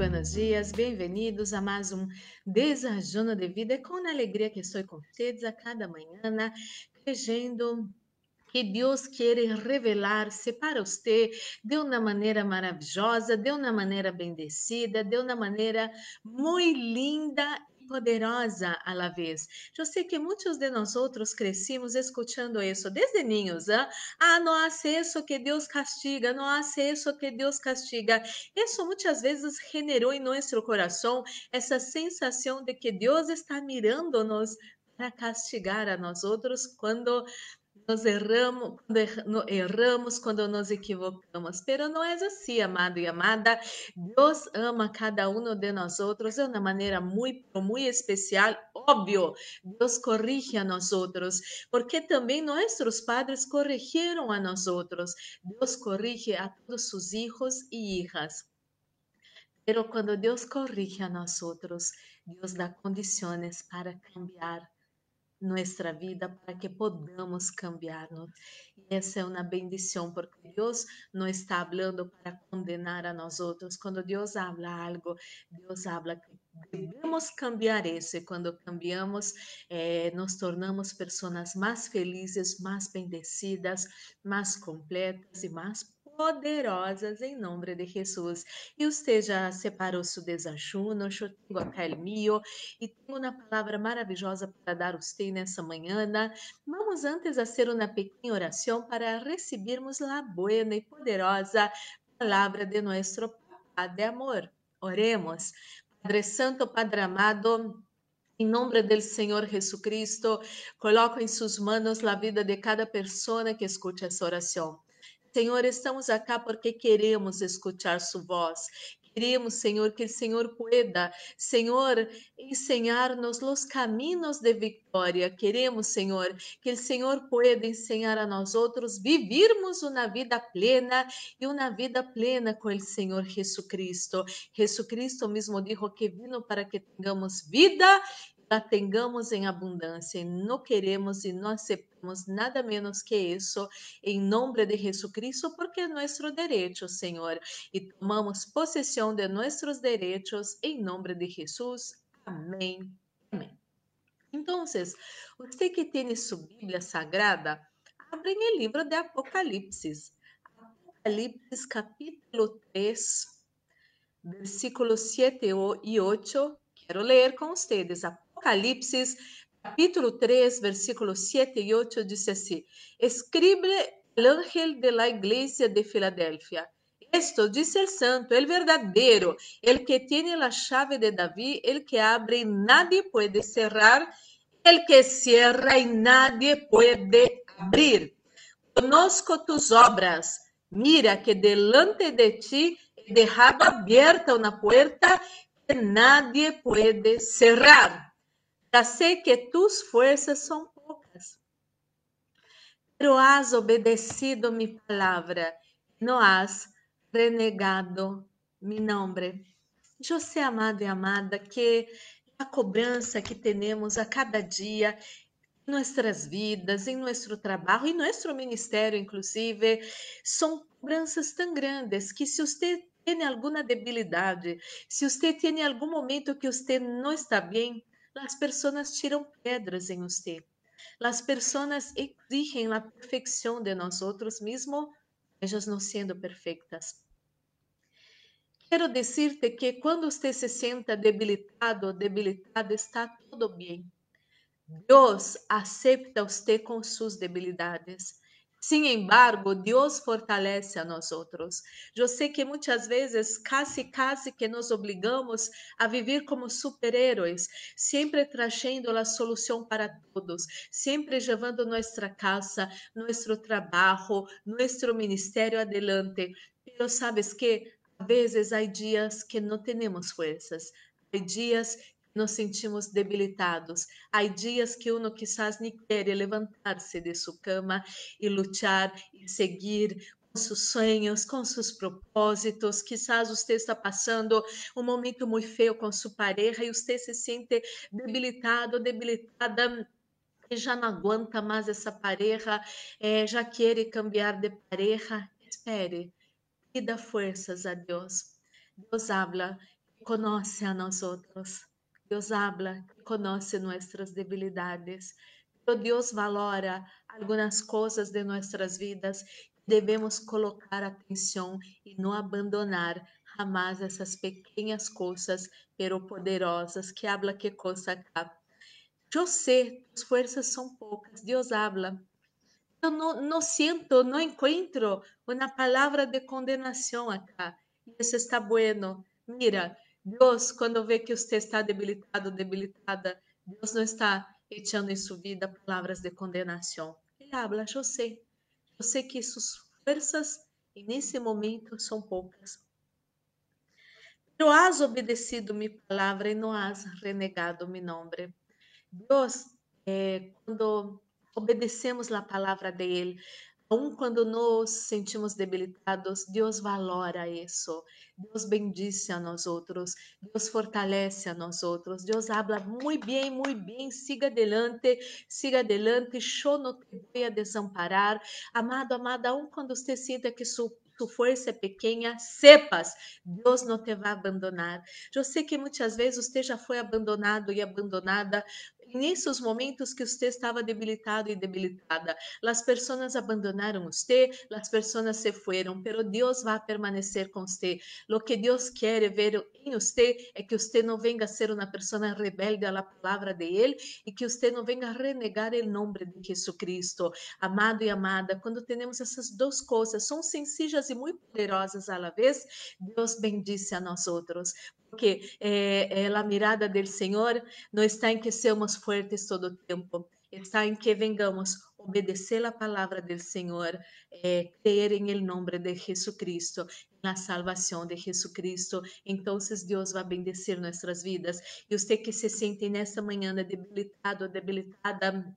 buenos dias, bem-vindos a mais um Desajuno de Vida. Com alegria que estou com vocês a cada manhã, crendo que Deus quer revelar-se para você de uma maneira maravilhosa, de uma maneira bendecida, de uma maneira muito linda poderosa a la vez. Eu sei que muitos de nós outros crescimos escutando isso desde niños. ¿eh? Ah, não hace isso que Deus castiga, não hace isso que Deus castiga. Isso muitas vezes generou em nosso coração essa sensação de que Deus está mirando-nos para castigar a nós outros quando nós erramos, quando erramos, quando nos equivocamos. Pero não é assim, amado e amada. Deus ama cada um de nós outros de uma maneira muito, muito especial. Óbvio, Deus corrige a nós outros, porque também nossos padres corrigiram a nós outros. Deus corrige a todos seus filhos e hijas. Pero quando Deus corrige a nós outros, Deus dá condições para cambiar nuestra vida para que podamos cambiarnos. E essa é uma bendição, porque Deus não está falando para condenar a nós outros. Quando Deus habla algo, Deus habla que devemos cambiar isso. E quando cambiamos, eh, nos tornamos pessoas mais felizes, mais bendecidas, mais completas e mais poderosas em nome de Jesus. E já separou seu desajuno, eu tenho acá o meu e tenho uma palavra maravilhosa para dar a você nessa manhã. Vamos antes fazer uma pequena oração para recebermos a boa e poderosa palavra de nosso Pai de amor. Oremos. Padre Santo, Padre amado, em nome do Senhor Jesus Cristo, coloco em suas mãos a vida de cada pessoa que escute essa oração. Senhor, estamos aqui porque queremos escutar sua voz. Queremos, Senhor, que o Senhor pueda, Senhor, ensinar-nos os caminhos de vitória. Queremos, Senhor, que o Senhor pueda ensinar a nós outros vivirmos uma vida plena e uma vida plena com o Senhor Jesus Cristo. Jesus Cristo mesmo disse que vino para que tenhamos vida la tengamos abundância e não queremos e não aceitamos nada menos que isso em nome de Jesus Cristo, porque é nosso direito, Senhor, e tomamos possessão de nossos direitos em nome de Jesus. Amém. Amém. Então, você que tem sua Bíblia Sagrada, abrem o livro de Apocalipse. Apocalipse capítulo 3, versículos 7 e 8. Quero ler com vocês. Apocalipse, capítulo 3, versículos 7 e 8, diz assim: Escribe el ángel de la iglesia de Filadélfia. Esto dice el santo, el verdadero, el que tiene la llave de David, el que abre y nadie puede cerrar, el que cierra y nadie puede abrir. Conozco tus obras. Mira que delante de ti he dejado abierta una puerta que nadie puede cerrar. Já sei que tus forças são poucas, pero has obedecido mi palavra, não has renegado mi nombre. Sei, amado e amada, que a cobrança que temos a cada dia em nossas vidas, em nosso trabalho, em nosso ministério, inclusive, são cobranças tão grandes que se você tem alguma debilidade, se você tem algum momento que você não está bem, Las personas tiram pedras em você. Las personas exigen la perfección de nosotros mismos, ellas no sendo perfectas. Quero dizer-te que quando você se senta debilitado ou debilitada, está tudo bem. Deus aceita você com suas debilidades. Sin embargo, Deus fortalece a nós outros. Eu sei que muitas vezes, quase, quase que nos obrigamos a viver como super-heróis, sempre trazendo a solução para todos, sempre levando nossa casa, nosso trabalho, nosso ministério adelante. Mas sabes que, a vezes, há dias que não temos forças, há dias nos sentimos debilitados. Há dias que uno quizás nem quer levantar-se de sua cama e lutar e seguir com seus sonhos, com seus propósitos. Quizás você está passando um momento muito feio com sua pareja e você se sente debilitado, debilitada e já não aguenta mais essa pareja, é, já quer cambiar de pareja. Espere, dá forças a Deus Deus habla, conoce a nosotros. Deus habla, conoce nuestras debilidades. Pero Deus valora algumas coisas de nossas vidas devemos colocar atenção e não abandonar jamais essas pequenas coisas, pero poderosas, que habla que coisa acá. Eu sei, as forças são poucas, Deus habla. Eu não, não sinto, não encontro uma palavra de condenação acá. Isso está bueno. Mira, Deus, quando vê que você está debilitado, debilitada, Deus não está echando em sua vida palavras de condenação. Ele habla, eu sei. Eu sei que suas forças, nesse momento, são poucas. Pero has obedecido mi palavra e não has renegado mi nome. Deus, é, quando obedecemos a palavra de Ele, Aun quando nos sentimos debilitados, Deus valora isso. Deus bendice a nós outros. Deus fortalece a nós outros. Deus habla muito bem, muito bem. Siga adelante, siga adelante. Eu não te vou desamparar. Amado, amada, aun quando você sinta que sua força é pequena, sepas, Deus não te vai abandonar. Eu sei que muitas vezes você já foi abandonado e abandonada nesses momentos que você estava debilitado e debilitada. As pessoas abandonaram você, as pessoas se foram, pero Deus vai permanecer com você. Lo que Deus quer ver em você é que você não venga a ser uma pessoa rebelde à palavra de Ele e que você não venga a renegar o nome de Jesus Cristo. Amado e amada, quando temos essas duas coisas, são sencillas e muito poderosas à la vez, Deus bendice a nós outros porque eh, eh, a mirada do Senhor não está em que sejamos fortes todo o tempo, está em que vengamos obedecer a palavra do Senhor, eh, creer em el nome de Jesucristo, na salvação de Jesucristo. Então, Deus vai bendecir nossas vidas. E você que se sente nessa manhã debilitado, debilitada,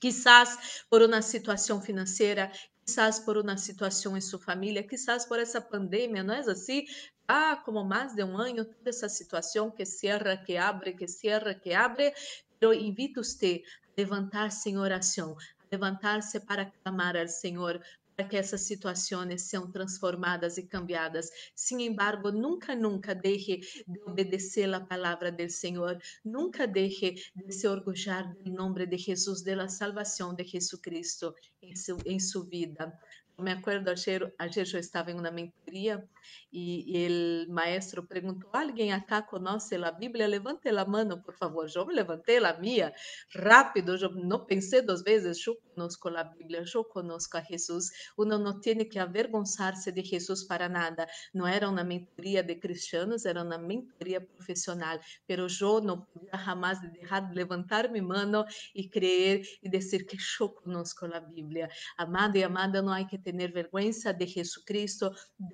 quizás por uma situação financeira, quizás por uma situação em sua família, quizás por essa pandemia, não é assim? Ah, como mais de um ano, toda essa situação que cierra, que abre, que cierra, que abre, eu invito você a levantar-se em oração, a levantar-se para clamar ao Senhor, para que essas situações sejam transformadas e cambiadas. Sin embargo, nunca, nunca deixe de obedecer a palavra do Senhor, nunca deixe de se orgulhar do nome de Jesus, da salvação de Jesucristo em, su, em sua vida. Me acuerdo ayer, ayer yo estava em uma mentoria e, e o maestro perguntou: Alguém acá conhece a Bíblia? Levante a mão, por favor. Eu me levantei a minha rápido, eu não pensei duas vezes. Eu conosco a Bíblia, eu conosco a Jesus. Uno não tem que avergonçar-se de Jesus para nada. Não era uma mentoria de cristianos, era uma mentoria profissional. Mas eu não podia jamais deixar de levantar minha mão e crer e dizer que eu conosco a Bíblia. Amado e amada, não há que ter vergonha de Jesus Cristo,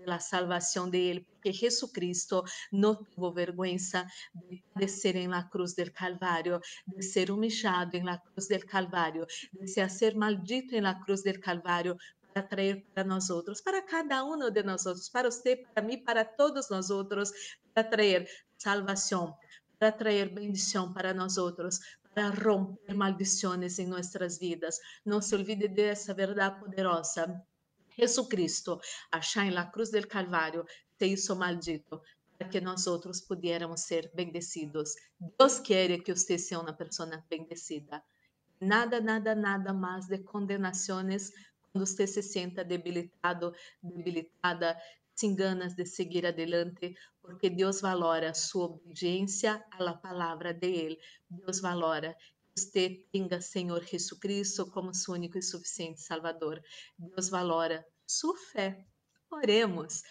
da salvação de Ele, porque Jesus Cristo não teve vergonha de padecer em la cruz del Calvário, de ser humilhado em la cruz del Calvário, de ser maldito em la cruz del Calvário, para trazer para nós outros, para cada um de nós outros, para você, para mim, para todos nós outros, para trazer salvação, para trazer bendição para nós outros, para romper maldições em nossas vidas. Não se olvide dessa verdade poderosa. Jesucristo, achar em la cruz del Calvário, se hizo maldito para que nós outros pudiéramos ser bendecidos. Deus quer que você seja uma pessoa bendecida. Nada, nada, nada mais de condenações quando você se senta debilitado, debilitada, sem ganas de seguir adelante, porque Deus valora sua obediência à palavra de Ele. Deus valora você tenha Senhor Jesucristo como seu único e suficiente Salvador. Deus valora sua fé. Oremos.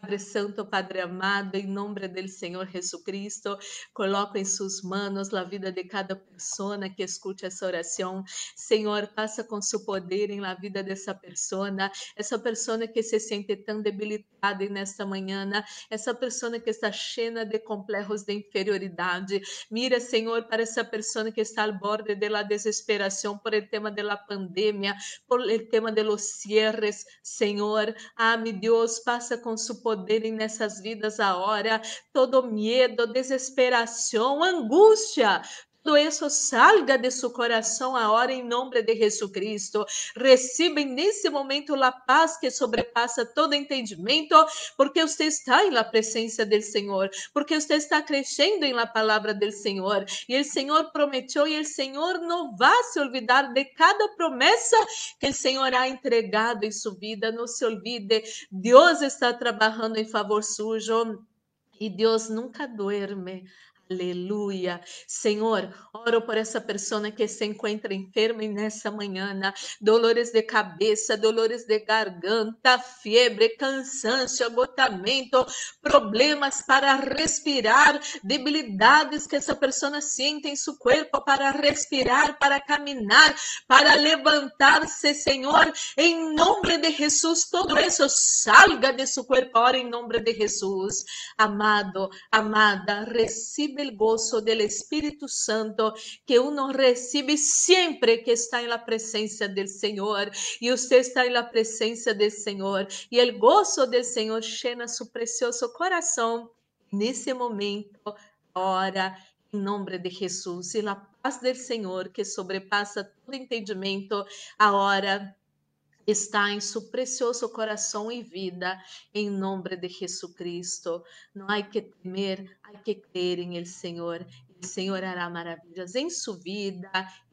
Padre Santo, Padre amado, em nome do Senhor Jesus Cristo, coloco em suas mãos a vida de cada pessoa que escute essa oração. Senhor, passa com seu poder em la vida dessa pessoa, essa pessoa que se sente tão debilitada nesta manhã, essa pessoa que está cheia de complexos de inferioridade. Mira, Senhor, para essa pessoa que está ao borde da desesperação por el tema da pandemia, por el tema de los cierres, Senhor. Ah, Deus, passa com seu poderem nessas vidas agora, todo medo, desesperação, angústia, todo isso salga de seu coração agora em nome de Jesus Cristo. Recebem nesse momento a paz que sobrepassa todo entendimento, porque você está em la presença do Senhor, porque você está crescendo em la palavra do Senhor. E o Senhor prometeu e o Senhor não vai se olvidar de cada promessa que o Senhor ha entregado em sua vida. Não se olvide, Deus está trabalhando em favor sujo. E Deus nunca duerme. Aleluia. Senhor, oro por essa pessoa que se encontra enferma nessa manhã, dolores de cabeça, dolores de garganta, febre, cansaço, agotamento, problemas para respirar, debilidades que essa pessoa sente em seu corpo para respirar, para caminhar, para levantar-se, Senhor, em nome de Jesus, todo isso salga de seu corpo, ora em nome de Jesus. Amado, amada, receba el gozo del Espíritu Santo que uno recibe siempre que está en la presencia del Señor y usted está en la presencia del Señor y el gozo del Señor llena su precioso corazón nesse momento, ora, em nome de Jesus, e a paz do Senhor, que sobrepassa todo entendimento, agora está em seu precioso coração e vida, em nome de Jesus Cristo. Não há que temer, há que crer em El Senhor. O Senhor hará maravilhas em sua vida,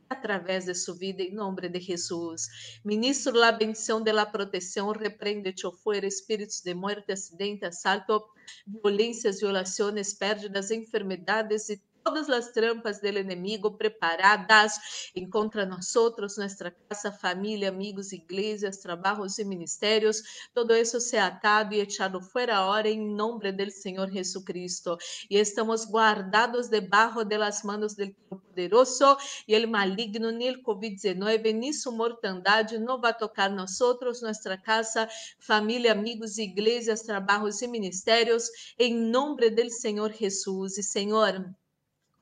através de sua vida, em nome de Jesus. Ministro la bendição de la proteção, repreende-te fora espíritos de morte, acidente, assalto, violências, violações, perdas, enfermidades e todas as trampas do inimigo preparadas em contra nós outros, nossa casa, família, amigos, igrejas, trabalhos e ministérios, todo isso se atado e echado fora hora em nome do Senhor Jesus Cristo. E estamos guardados debaixo das mãos do poderoso e el maligno, nem o Covid-19, nem sua mortandade não vai tocar nós outros, nossa casa, família, amigos, igrejas, trabalhos e ministérios, em nome do Senhor Jesus. E Senhor,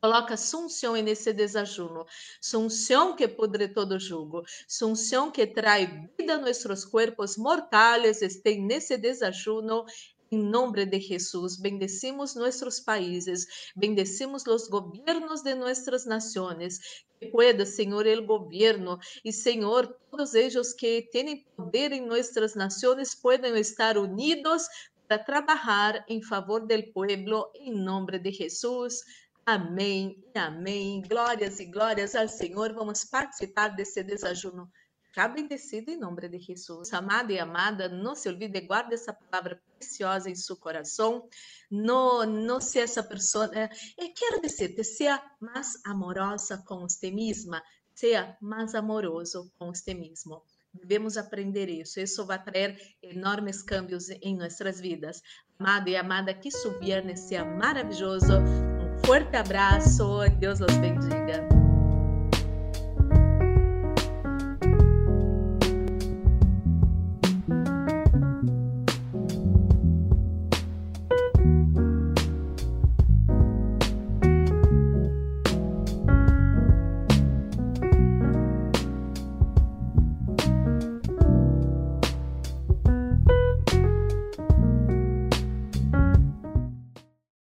Coloca sunção nesse desajuno. Sunção que pudre todo jugo. Sunção que trai vida a nossos corpos mortais. Este nesse desajuno. Em nome de Jesus, bendecimos nossos países, bendecimos os governos de nossas nações. Que pueda, Senhor, o governo e, Senhor, todos eles que têm poder em nossas nações puedan estar unidos para trabalhar em favor do pueblo, em nome de Jesus. Amém e amém. Glórias e glórias ao Senhor. Vamos participar desse desajuno. Já bendecido em nome de Jesus. Amada e amada, não se olvide, guarde essa palavra preciosa em seu coração. Não, não se essa pessoa. É, quero dizer, seja mais amorosa com você mesma, seja mais amoroso com você mesmo. Devemos aprender isso. Isso vai trazer enormes cambios em nossas vidas. Amado e amada, que su viernes seja maravilhoso fuerte abrazo, Dios los bendiga.